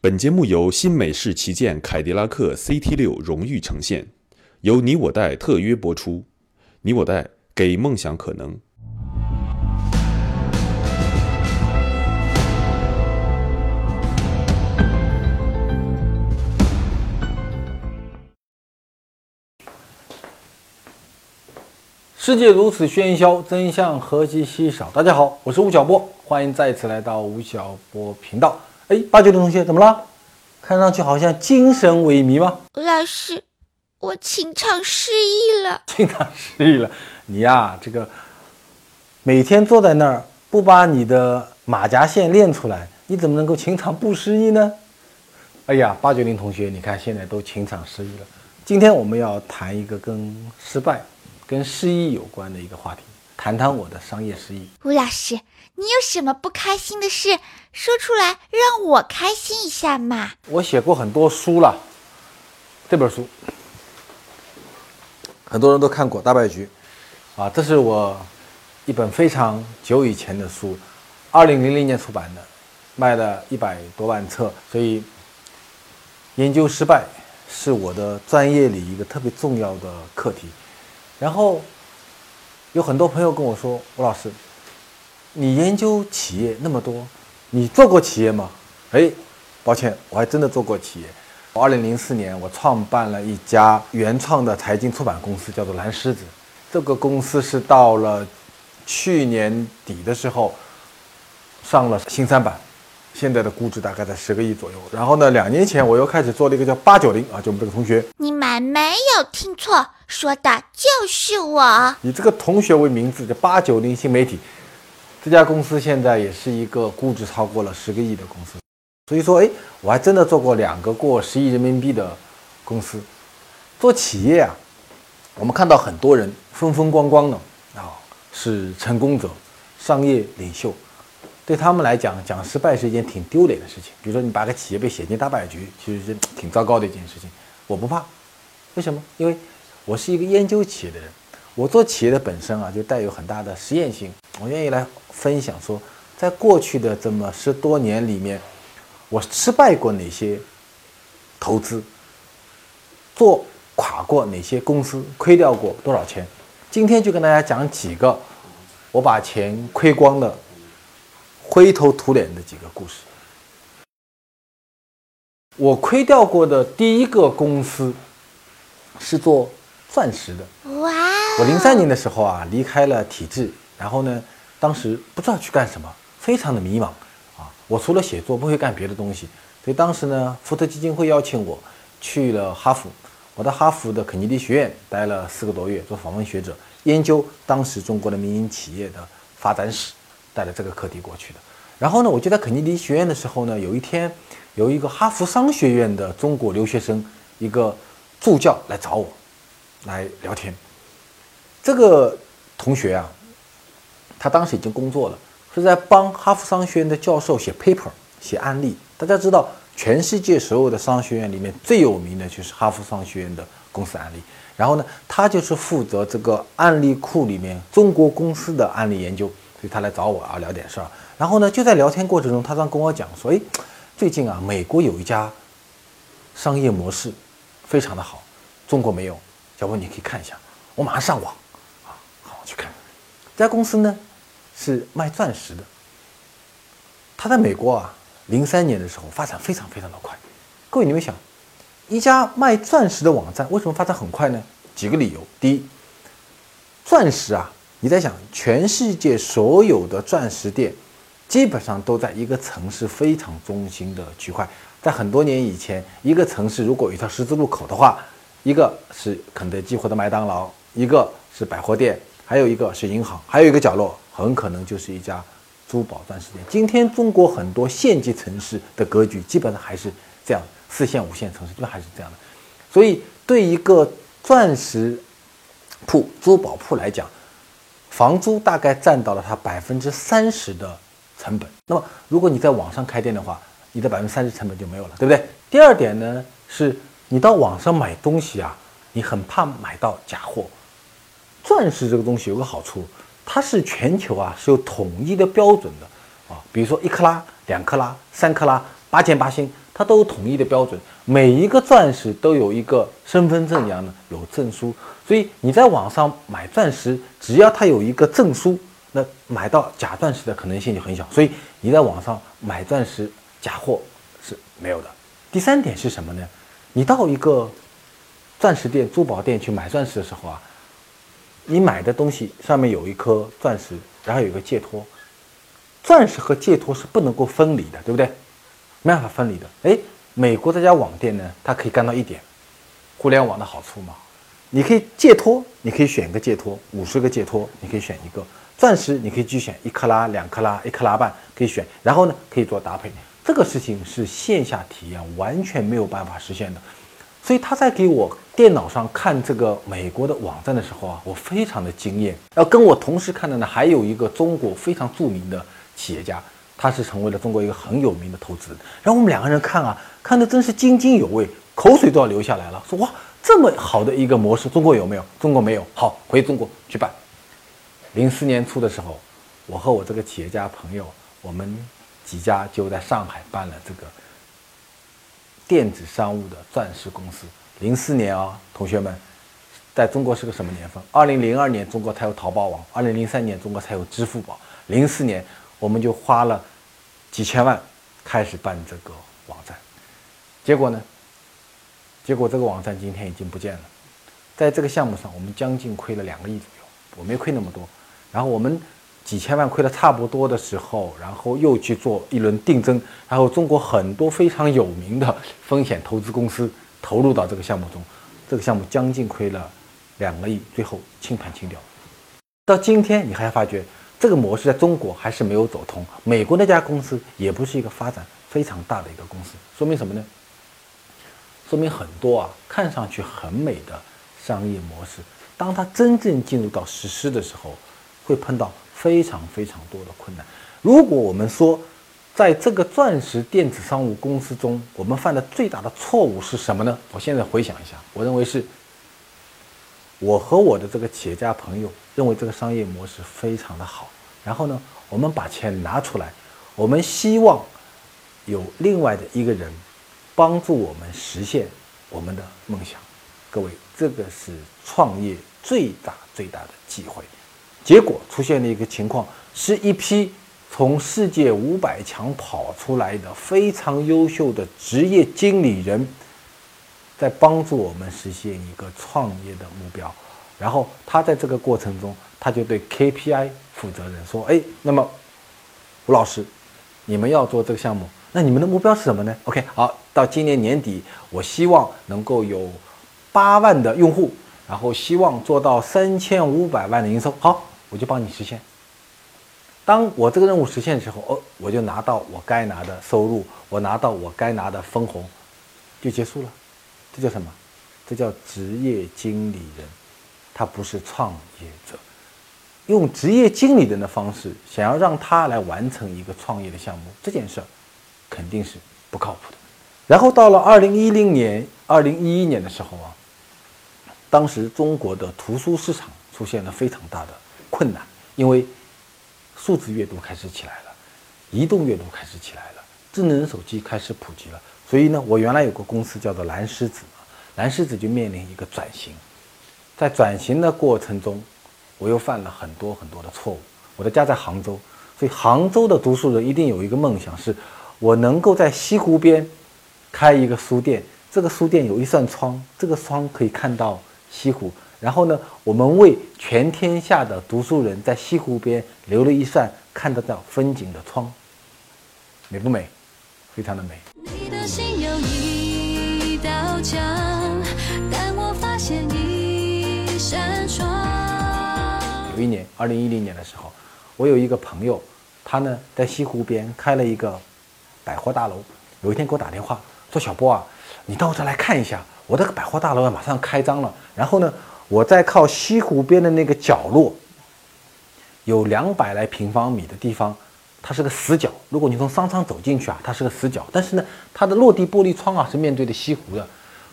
本节目由新美式旗舰凯迪拉克 CT 六荣誉呈现，由你我贷特约播出。你我贷给梦想可能。世界如此喧嚣，真相何其稀少。大家好，我是吴晓波，欢迎再次来到吴晓波频道。哎，八九零同学怎么了？看上去好像精神萎靡吗？老师，我情场失意了。情场失意了，你呀、这个每天坐在那儿不把你的马甲线练出来，你怎么能够情场不失意呢？哎呀，八九零同学，你看现在都情场失意了。今天我们要谈一个跟失败、跟失意有关的一个话题，谈谈我的商业失意。吴老师，你有什么不开心的事说出来，让我开心一下嘛？我写过很多书了，这本书很多人都看过《大败局》，啊，这是我一本非常久以前的书，二零零零年出版的，卖了一百多万册，所以研究失败是我的专业里一个特别重要的课题。然后有很多朋友跟我说：“吴老师，你研究企业那么多，你做过企业吗？”哎，抱歉，我还真的做过企业。我二零零四年，我创办了一家原创的财经出版公司，叫做蓝狮子。这个公司是到了去年底的时候上了新三板，现在的估值大概在十个亿左右。然后呢，两年前我又开始做了一个叫八九零啊，就我们这个同学，你们没有听错，说的就是我。以这个同学为名字的八九零新媒体，这家公司现在也是一个估值超过了十个亿的公司。所以说，哎，我还真的做过两个过十亿人民币的公司。做企业啊，我们看到很多人风风光光的啊，是成功者、商业领袖。对他们来讲，讲失败是一件挺丢脸的事情。比如说，你把个企业被写进大败局，其实是挺糟糕的一件事情。我不怕，为什么？因为我是一个研究企业的人，我做企业的本身啊，就带有很大的实验性。我愿意来分享说，在过去的这么十多年里面，我失败过哪些投资，做垮过哪些公司，亏掉过多少钱。今天就跟大家讲几个我把钱亏光的、灰头土脸的几个故事。我亏掉过的第一个公司是做钻石的。哇！我零三年的时候啊，离开了体制，然后呢，当时不知道去干什么，非常的迷茫啊。我除了写作不会干别的东西，所以当时呢，福特基金会邀请我去了哈佛，我到哈佛的肯尼迪学院待了四个多月，做访问学者，研究当时中国的民营企业的发展史，带着这个课题过去的。然后呢，我就在肯尼迪学院的时候呢，有一天有一个哈佛商学院的中国留学生，一个助教来找我，来聊天。这个同学啊，他当时已经工作了，是在帮哈佛商学院的教授写 paper、写案例。大家知道，全世界所有的商学院里面最有名的就是哈佛商学院的公司案例。然后呢，他就是负责这个案例库里面中国公司的案例研究，所以他来找我啊聊点事儿。然后呢，就在聊天过程中，他刚跟我讲说，哎，最近啊，美国有一家商业模式非常的好，中国没有，要不你可以看一下。我马上上网。去看，这家公司呢是卖钻石的。它在美国啊，零三年的时候发展非常非常的快。各位，你们想，一家卖钻石的网站为什么发展很快呢？几个理由。第一，钻石啊，你在想，全世界所有的钻石店，基本上都在一个城市非常中心的区块。在很多年以前，一个城市如果有一条十字路口的话，一个是肯德基或者麦当劳，一个是百货店，还有一个是银行，还有一个角落很可能就是一家珠宝钻石店。今天中国很多县级城市的格局基本上还是这样，四线、五线城市基本还是这样的。所以对一个钻石铺、珠宝铺来讲，房租大概占到了它百分之三十的成本。那么如果你在网上开店的话，你的百分之三十成本就没有了，对不对？第二点呢，是你到网上买东西啊，你很怕买到假货。钻石这个东西有个好处，它是全球啊是有统一的标准的啊，比如说一克拉、两克拉、三克拉、八件八星，它都有统一的标准。每一个钻石都有一个身份证一样的有证书，所以你在网上买钻石，只要它有一个证书，那买到假钻石的可能性就很小。所以你在网上买钻石假货是没有的。第三点是什么呢？你到一个钻石店、珠宝店去买钻石的时候啊。你买的东西上面有一颗钻石，然后有一个戒托，钻石和戒托是不能够分离的，对不对？没办法分离的。哎，美国这家网店呢，它可以干到一点，互联网的好处嘛，你可以戒托，你可以选一个戒托，五十个戒托，你可以选一个钻石，你可以去选一克拉、两克拉、一克拉半，可以选，然后呢，可以做搭配。这个事情是线下体验完全没有办法实现的。所以他在给我电脑上看这个美国的网站的时候啊，我非常的惊艳。要跟我同时看的呢，还有一个中国非常著名的企业家，他是成为了中国一个很有名的投资人。然后我们两个人看啊，看的真是津津有味，口水都要流下来了。说哇，这么好的一个模式，中国有没有？中国没有。好，回中国去办。零四年初的时候，我和我这个企业家朋友，我们几家就在上海办了这个。电子商务的钻石公司，零四年啊，同学们，在中国是个什么年份？二零零二年中国才有淘宝网，二零零三年中国才有支付宝，零四年我们就花了几千万开始办这个网站，结果呢？结果这个网站今天已经不见了，在这个项目上我们将近亏了两个亿左右，我没亏那么多，然后我们。几千万亏的差不多的时候，然后又去做一轮定增，然后中国很多非常有名的风险投资公司投入到这个项目中，这个项目将近亏了两个亿，最后清盘清掉。到今天你还发觉这个模式在中国还是没有走通，美国那家公司也不是一个发展非常大的一个公司，说明什么呢？说明很多啊看上去很美的商业模式，当它真正进入到实施的时候，会碰到。非常非常多的困难。如果我们说，在这个钻石电子商务公司中，我们犯的最大的错误是什么呢？我现在回想一下，我认为是，我和我的这个企业家朋友认为这个商业模式非常的好。然后呢，我们把钱拿出来，我们希望有另外的一个人帮助我们实现我们的梦想。各位，这个是创业最大最大的机会。结果出现了一个情况，是一批从世界五百强跑出来的非常优秀的职业经理人，在帮助我们实现一个创业的目标。然后他在这个过程中，他就对 KPI 负责人说：“哎，那么吴老师，你们要做这个项目，那你们的目标是什么呢？OK，好，到今年年底，我希望能够有八万的用户，然后希望做到三千五百万的营收。好。”我就帮你实现。当我这个任务实现的时候，哦，我就拿到我该拿的收入，我拿到我该拿的分红，就结束了。这叫什么？这叫职业经理人，他不是创业者。用职业经理人的方式，想要让他来完成一个创业的项目，这件事儿肯定是不靠谱的。然后到了二零一零年、二零一一年的时候啊，当时中国的图书市场出现了非常大的。困难，因为数字阅读开始起来了，移动阅读开始起来了，智能手机开始普及了，所以呢，我原来有个公司叫做蓝狮子，蓝狮子就面临一个转型，在转型的过程中，我又犯了很多很多的错误。我的家在杭州，所以杭州的读书人一定有一个梦想，是我能够在西湖边开一个书店，这个书店有一扇窗，这个窗可以看到西湖。然后呢，我们为全天下的读书人在西湖边留了一扇看得到风景的窗，美不美？非常的美。你的心有一道墙，但我发现一扇窗。有一年，二零一零年的时候，我有一个朋友，他呢在西湖边开了一个百货大楼。有一天给我打电话说：“小波啊，你到这来看一下，我这个百货大楼马上开张了。然后呢，我在靠西湖边的那个角落，有两百来平方米的地方，它是个死角。如果你从商场走进去啊，它是个死角。但是呢，它的落地玻璃窗啊是面对着西湖的。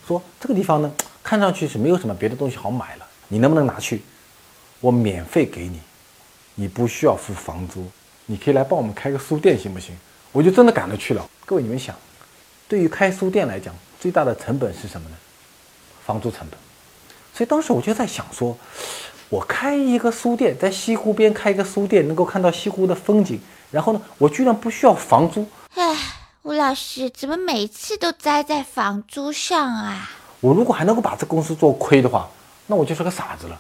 说这个地方呢，看上去是没有什么别的东西好买了，你能不能拿去？我免费给你，你不需要付房租，你可以来帮我们开个书店，行不行？”我就真的赶着去了。各位，你们想，对于开书店来讲，最大的成本是什么呢？房租成本。所以当时我就在想说，我开一个书店，在西湖边开一个书店，能够看到西湖的风景，然后呢，我居然不需要房租。唉，吴老师怎么每次都栽在房租上啊？我如果还能够把这公司做亏的话，那我就是个傻子了。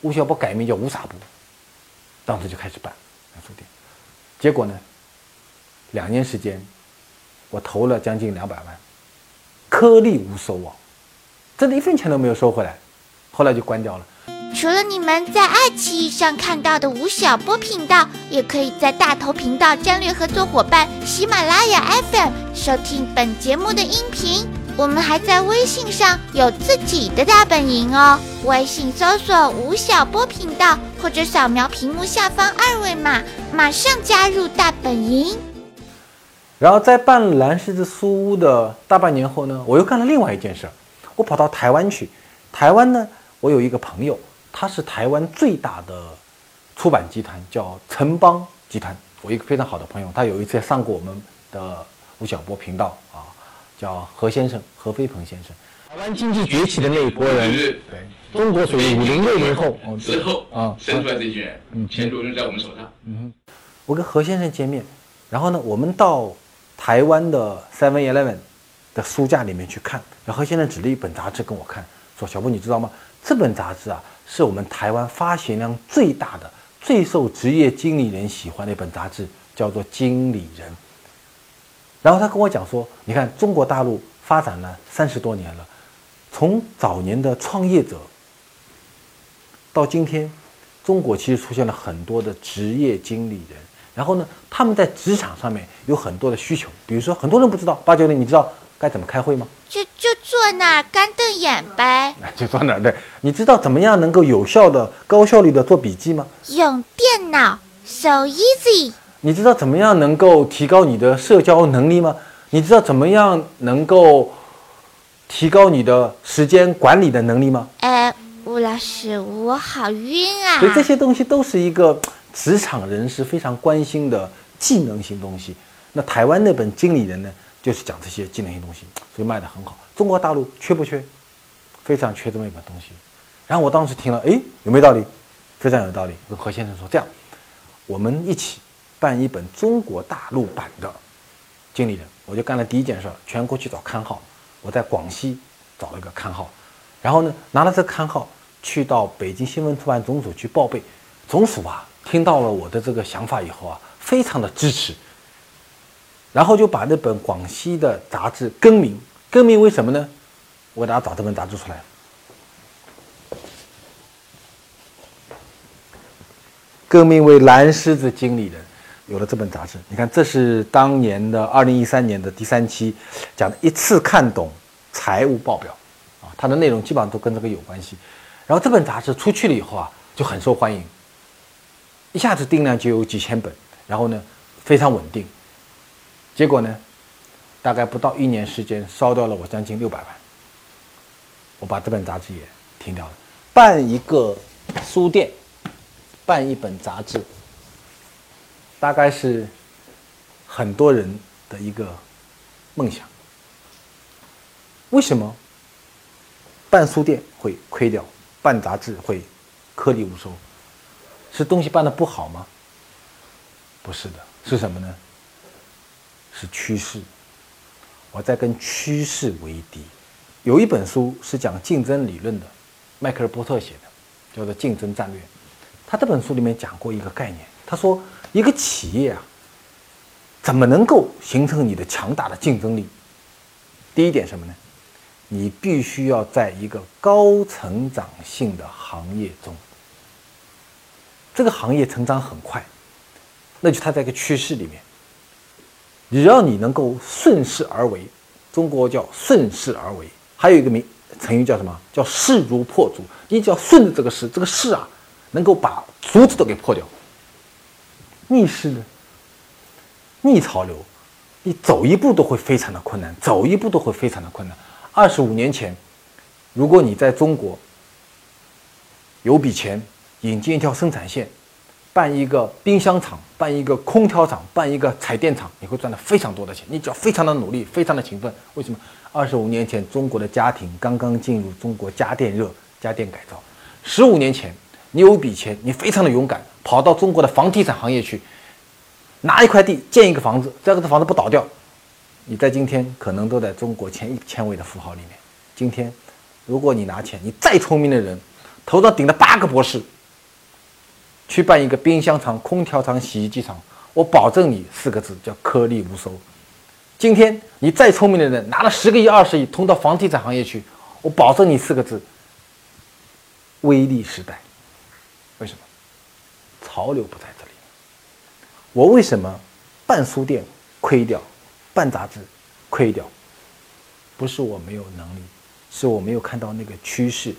吴小波改名叫吴傻波，当时就开始办书店，结果呢？两年时间，我投了将近两百万，颗粒无收啊，真的一分钱都没有收回来，后来就关掉了。除了你们在爱奇艺上看到的吴晓波频道，也可以在大头频道战略合作伙伴喜马拉雅 FM 收听本节目的音频。我们还在微信上有自己的大本营哦，微信搜索吴晓波频道，或者扫描屏幕下方二维码，马上加入大本营。然后在办蓝狮子书屋的大半年后呢，我又干了另外一件事儿，我跑到台湾去。台湾呢，我有一个朋友，他是台湾最大的出版集团，叫城邦集团。我一个非常好的朋友，他有一次上过我们的吴晓波频道啊，叫何先生，何飞鹏先生。台湾经济崛起的那一波人，对，中国属于五零六零后之后啊生出来这一群人，嗯，前途仍在我们手上。嗯，我跟何先生见面，然后呢，我们到。台湾的 Seven Eleven 的书架里面去看，然后何先生指了一本杂志跟我看，说：“小布，你知道吗？这本杂志啊，是我们台湾发行量最大的、最受职业经理人喜欢的一本杂志，叫做《经理人》。”然后他跟我讲说：“你看，中国大陆发展了三十多年了，从早年的创业者到今天，中国其实出现了很多的职业经理人。”然后呢，他们在职场上面有很多的需求，比如说很多人不知道八九零，你知道该怎么开会吗？就就坐那儿干瞪眼呗。就坐那儿对。你知道怎么样能够有效的、高效率的做笔记吗？用电脑，so easy。你知道怎么样能够提高你的社交能力吗？你知道怎么样能够提高你的时间管理的能力吗？哎，吴老师，我好晕啊。所以这些东西都是一个。职场人士非常关心的技能性东西，那台湾那本《经理人》呢，就是讲这些技能性东西，所以卖得很好。中国大陆缺不缺？非常缺这么一本东西。然后我当时听了，哎，有没有道理？非常有道理。跟何先生说，这样，我们一起办一本中国大陆版的《经理人》。我就干了第一件事，全国去找刊号。我在广西找了一个刊号，然后呢，拿了这个刊号去到北京新闻出版总署去报备，总署啊。听到了我的这个想法以后啊，非常的支持，然后就把那本广西的杂志更名，更名为什么呢？我给大家找这本杂志出来，更名为《蓝狮子经理人》，有了这本杂志。你看，这是当年的二零一三年的第三期，讲的一次看懂财务报表，啊，它的内容基本上都跟这个有关系。然后这本杂志出去了以后啊，就很受欢迎。一下子订量就有几千本，然后呢，非常稳定。结果呢，大概不到一年时间，烧掉了我将近六百万。我把这本杂志也停掉了。办一个书店，办一本杂志，大概是很多人的一个梦想。为什么办书店会亏掉，办杂志会颗粒无收？是东西办的不好吗？不是的，是什么呢？是趋势。我在跟趋势为敌。有一本书是讲竞争理论的，迈克尔波特写的，叫做《竞争战略》。他这本书里面讲过一个概念，他说一个企业啊，怎么能够形成你的强大的竞争力？第一点什么呢？你必须要在一个高成长性的行业中。这个行业成长很快，那就它在一个趋势里面。只要你能够顺势而为，中国叫顺势而为，还有一个名成语叫什么？叫势如破竹。你只要顺着这个势，这个势啊，能够把竹子都给破掉。逆势呢？逆潮流，你走一步都会非常的困难，走一步都会非常的困难。二十五年前，如果你在中国有笔钱，引进一条生产线。办一个冰箱厂，办一个空调厂，办一个彩电厂，你会赚到非常多的钱。你只要非常的努力，非常的勤奋。为什么？二十五年前，中国的家庭刚刚进入中国家电热、家电改造。十五年前，你有笔钱，你非常的勇敢，跑到中国的房地产行业去，拿一块地建一个房子，这个房子不倒掉，你在今天可能都在中国前一千位的富豪里面。今天，如果你拿钱，你再聪明的人，头上顶了八个博士。去办一个冰箱厂、空调厂、洗衣机厂，我保证你四个字叫颗粒无收。今天你再聪明的人拿了十个亿、二十亿通到房地产行业去，我保证你四个字微利时代。为什么？潮流不在这里。我为什么办书店亏掉，办杂志亏掉？不是我没有能力，是我没有看到那个趋势。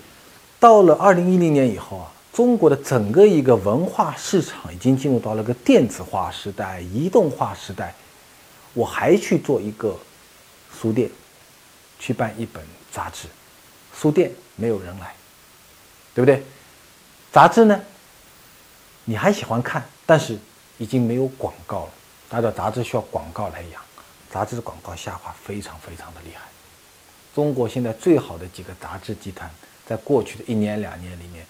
到了二零一零年以后啊。中国的整个一个文化市场已经进入到了个电子化时代、移动化时代，我还去做一个书店，去办一本杂志，书店没有人来，对不对？杂志呢，你还喜欢看，但是已经没有广告了。大家知道杂志需要广告来养，杂志的广告下滑非常非常的厉害。中国现在最好的几个杂志集团，在过去的一年两年里面。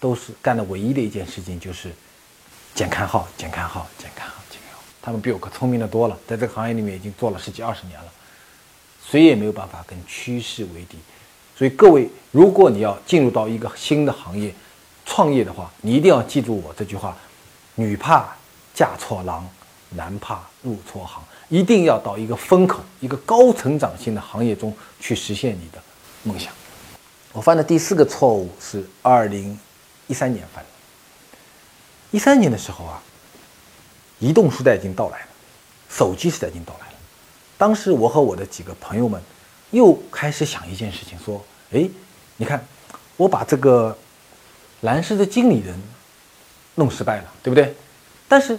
都是干的唯一的一件事情就是减刊号、减刊号、减刊号、减刊号。他们比我可聪明的多了，在这个行业里面已经做了十几二十年了，谁也没有办法跟趋势为敌。所以各位，如果你要进入到一个新的行业创业的话，你一定要记住我这句话：女怕嫁错郎，男怕入错行。一定要到一个风口、一个高成长性的行业中去实现你的梦想。我犯的第四个错误是二零。一三年份，一三年的时候啊，移动时代已经到来了，手机时代已经到来了。当时我和我的几个朋友们又开始想一件事情，说：“哎，你看，我把这个蓝氏的经理人弄失败了，对不对？但是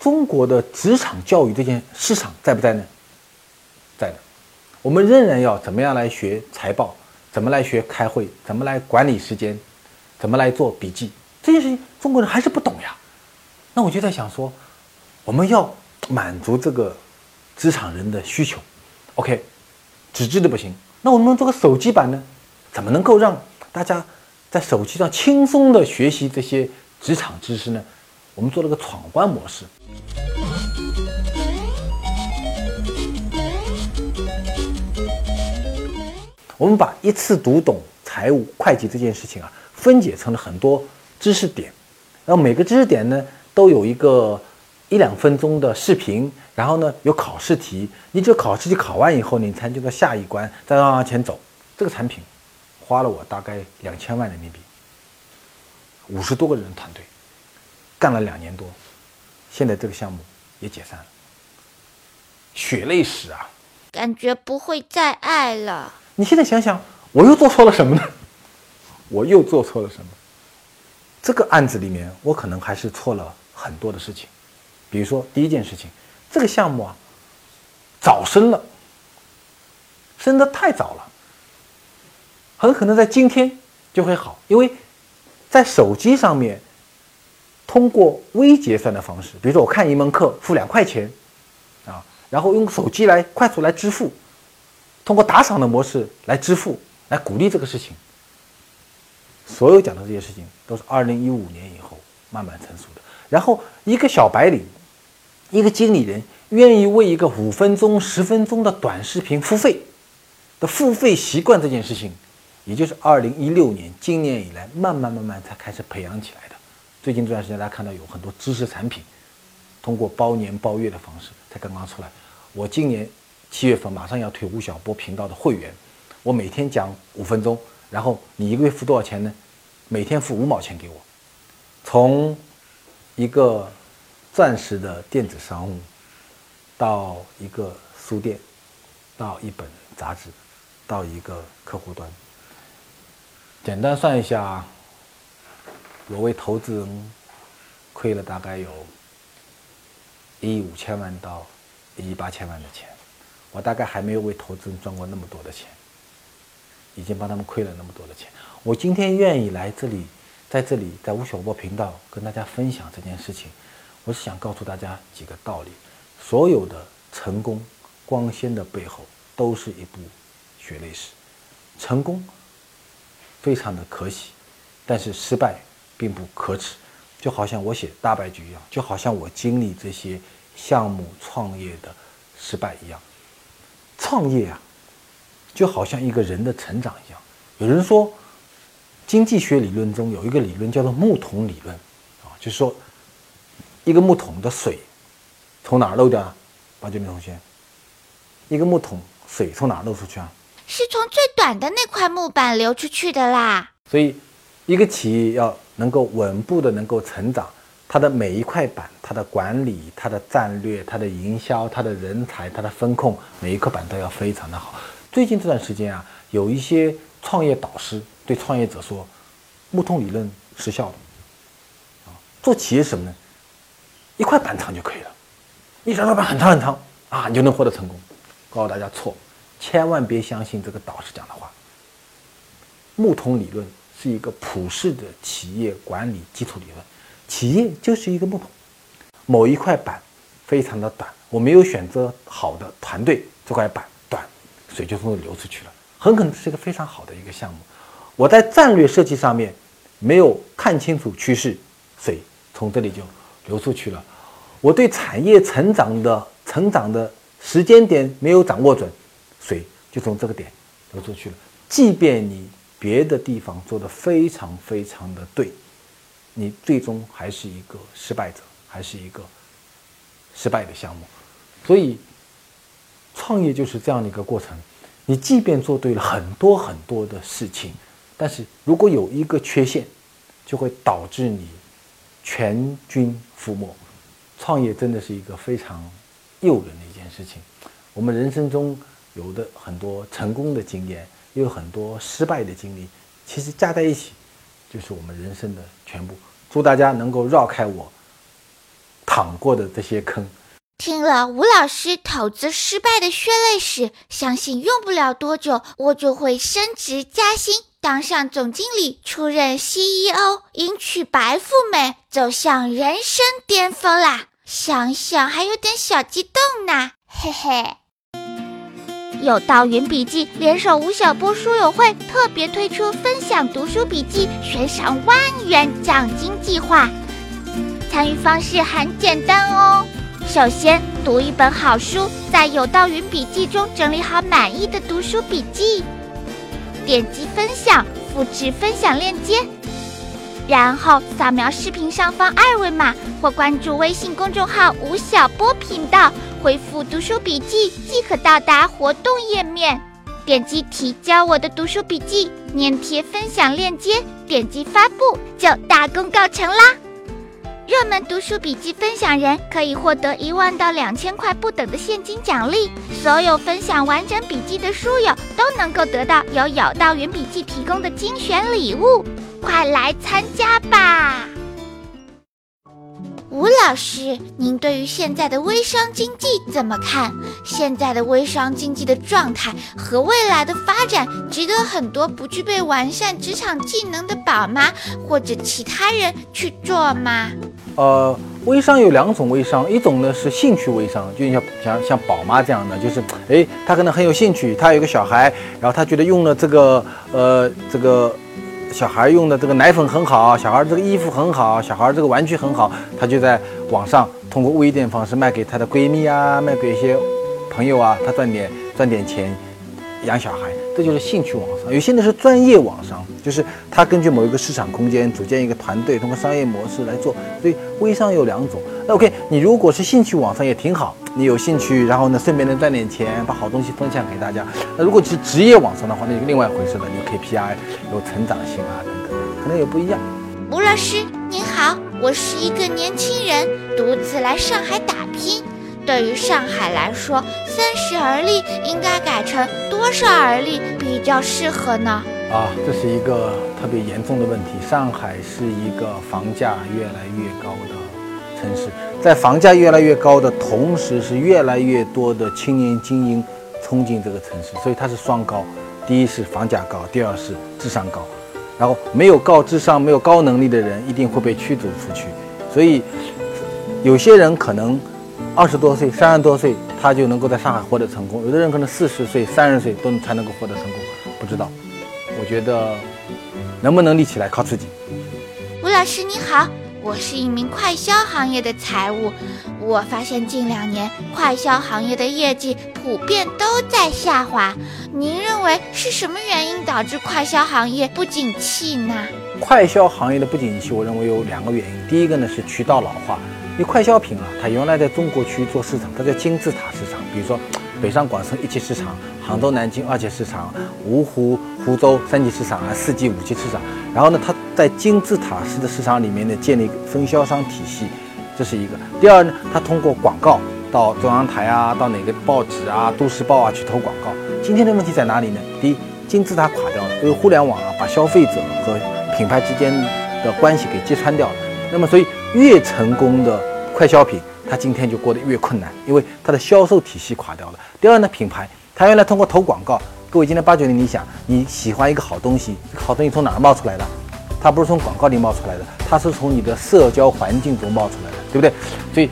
中国的职场教育这件市场在不在呢？在的。我们仍然要怎么样来学财报，怎么来学开会，怎么来管理时间。”怎么来做笔记？这件事情中国人还是不懂呀。那我就在想说，我们要满足这个职场人的需求。OK，纸质的不行，那我们做个手机版呢？怎么能够让大家在手机上轻松的学习这些职场知识呢？我们做了个闯关模式。我们把一次读懂财务会计这件事情啊。分解成了很多知识点，然后每个知识点呢都有一个一两分钟的视频，然后呢有考试题，你只有考试题考完以后，你才进到下一关，再往前走。这个产品花了我大概两千万人民币，五十多个人团队干了两年多，现在这个项目也解散了，血泪史啊！感觉不会再爱了。你现在想想，我又做错了什么呢？我又做错了什么？这个案子里面，我可能还是错了很多的事情。比如说，第一件事情，这个项目啊，早生了，生的太早了，很可能在今天就会好，因为在手机上面通过微结算的方式，比如说我看一门课付两块钱啊，然后用手机来快速来支付，通过打赏的模式来支付，来鼓励这个事情。所有讲的这些事情都是二零一五年以后慢慢成熟的。然后一个小白领，一个经理人愿意为一个五分钟、十分钟的短视频付费的付费习惯这件事情，也就是二零一六年今年以来慢慢慢慢才开始培养起来的。最近这段时间大家看到有很多知识产品，通过包年包月的方式才刚刚出来。我今年七月份马上要推吴晓波频道的会员，我每天讲五分钟。然后你一个月付多少钱呢？每天付五毛钱给我，从一个钻石的电子商务，到一个书店，到一本杂志，到一个客户端。简单算一下，我为投资人亏了大概有一亿五千万到一亿八千万的钱，我大概还没有为投资人赚过那么多的钱，已经帮他们亏了那么多的钱。我今天愿意来这里，在这里在吴晓波频道跟大家分享这件事情，我是想告诉大家几个道理：所有的成功光鲜的背后，都是一部血泪史。成功非常的可喜，但是失败并不可耻。就好像我写大败局一样，就好像我经历这些项目创业的失败一样。创业啊，就好像一个人的成长一样。有人说，经济学理论中有一个理论叫做木桶理论，啊，就是说，一个木桶的水从哪儿漏掉啊？八九零同学，一个木桶水从哪儿漏出去啊？是从最短的那块木板流出去的啦。所以，一个企业要能够稳步的能够成长，它的每一块板，它的管理、它的战略、它的营销、它的人才、它的风控，每一块板都要非常的好。最近这段时间啊，有一些创业导师对创业者说，木桶理论失效了。啊，做企业什么呢？一块板长就可以了，一张板很长很长啊，你就能获得成功。告诉大家错，千万别相信这个导师讲的话。木桶理论是一个普世的企业管理基础理论，企业就是一个木桶，某一块板非常的短，我没有选择好的团队，这块板，水就从这流出去了，很可能是一个非常好的一个项目。我在战略设计上面没有看清楚趋势，水从这里就流出去了。我对产业成长的成长的时间点没有掌握准，水就从这个点流出去了。即便你别的地方做得非常非常的对，你最终还是一个失败者，还是一个失败的项目。所以，创业就是这样的一个过程。你即便做对了很多很多的事情，但是如果有一个缺陷，就会导致你全军覆没。创业真的是一个非常诱人的一件事情。我们人生中有的很多成功的经验。也有很多失败的经历，其实加在一起，就是我们人生的全部。祝大家能够绕开我淌过的这些坑。听了吴老师投资失败的血泪史，相信用不了多久，我就会升职加薪，当上总经理，出任 CEO，迎娶白富美，走向人生巅峰啦！想想还有点小激动呢，嘿嘿。有道云笔记联手吴晓波书友会特别推出分享读书笔记悬赏万元奖金计划，参与方式很简单哦。首先读一本好书，在有道云笔记中整理好满意的读书笔记，点击分享，复制分享链接，然后扫描视频上方二维码或关注微信公众号吴晓波频道。回复读书笔记即可到达活动页面，点击提交我的读书笔记，粘贴分享链接，点击发布就大功告成啦！热门读书笔记分享人可以获得一万到两千块不等的现金奖励，所有分享完整笔记的书友都能够得到由有道云笔记提供的精选礼物，快来参加吧！吴老师，您对于现在的微商经济怎么看？现在的微商经济的状态和未来的发展，值得很多不具备完善职场技能的宝妈或者其他人去做吗？呃，微商有两种微商，一种呢是兴趣微商，就像像像宝妈这样的，就是哎，她可能很有兴趣，她有个小孩，然后她觉得用了这个呃这个。小孩用的这个奶粉很好，小孩这个衣服很好，小孩这个玩具很好，她就在网上通过微店方式卖给她的闺蜜啊，卖给一些朋友啊，他赚点赚点钱养小孩，这就是兴趣网商。有些呢是专业网商，就是他根据某一个市场空间组建一个团队，通过商业模式来做。所以微商有两种。那 OK，你如果是兴趣网商也挺好，你有兴趣，然后呢顺便能赚点钱，把好东西分享给大家。那如果是职业网商的话，那就另外一回事了，有 KPI，有成长性啊等等，可能也不一样。吴老师您好。我是一个年轻人，独自来上海打拼。对于上海来说，三十而立应该改成多少而立比较适合呢？啊，这是一个特别严重的问题。上海是一个房价越来越高的城市，在房价越来越高的同时，是越来越多的青年精英冲进这个城市，所以它是双高。第一是房价高，第二是智商高。然后没有高智商、没有高能力的人一定会被驱逐出去。所以有些人可能二十多岁、三十多岁，他就能够在上海获得成功；有的人可能四十岁、三十岁都才能够获得成功。不知道，我觉得能不能立起来靠自己。吴老师你好。我是一名快销行业的财务，我发现近两年快销行业的业绩普遍都在下滑。您认为是什么原因导致快销行业不景气呢？快销行业的不景气，我认为有两个原因。第一个呢是渠道老化，为快消品啊，它原来在中国区做市场，它叫金字塔市场，比如说北上广深一级市场。杭州、南京二级市场，芜湖、湖州三级市场啊，四级、五级市场。然后呢，它在金字塔式的市场里面呢，建立分销商体系，这是一个。第二呢，它通过广告到中央台啊，到哪个报纸啊、都市报啊去投广告。今天的问题在哪里呢？第一，金字塔垮掉了，因为互联网啊把消费者和品牌之间的关系给揭穿掉了。那么，所以越成功的快消品，它今天就过得越困难，因为它的销售体系垮掉了。第二呢，品牌。它原来通过投广告，各位今天八九零，你想你喜欢一个好东西，好东西从哪儿冒出来的？它不是从广告里冒出来的，它是从你的社交环境中冒出来的，对不对？所以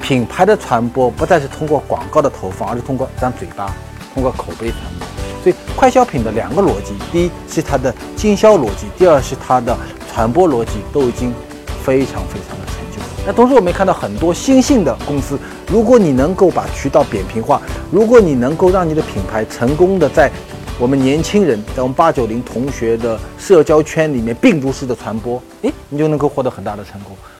品牌的传播不再是通过广告的投放，而是通过张嘴巴，通过口碑传播。所以快消品的两个逻辑，第一是它的经销逻辑，第二是它的传播逻辑，都已经非常非常的。那同时我们也看到很多新兴的公司。如果你能够把渠道扁平化，如果你能够让你的品牌成功的在我们年轻人，在我们八九零同学的社交圈里面病毒式的传播，诶，你就能够获得很大的成功。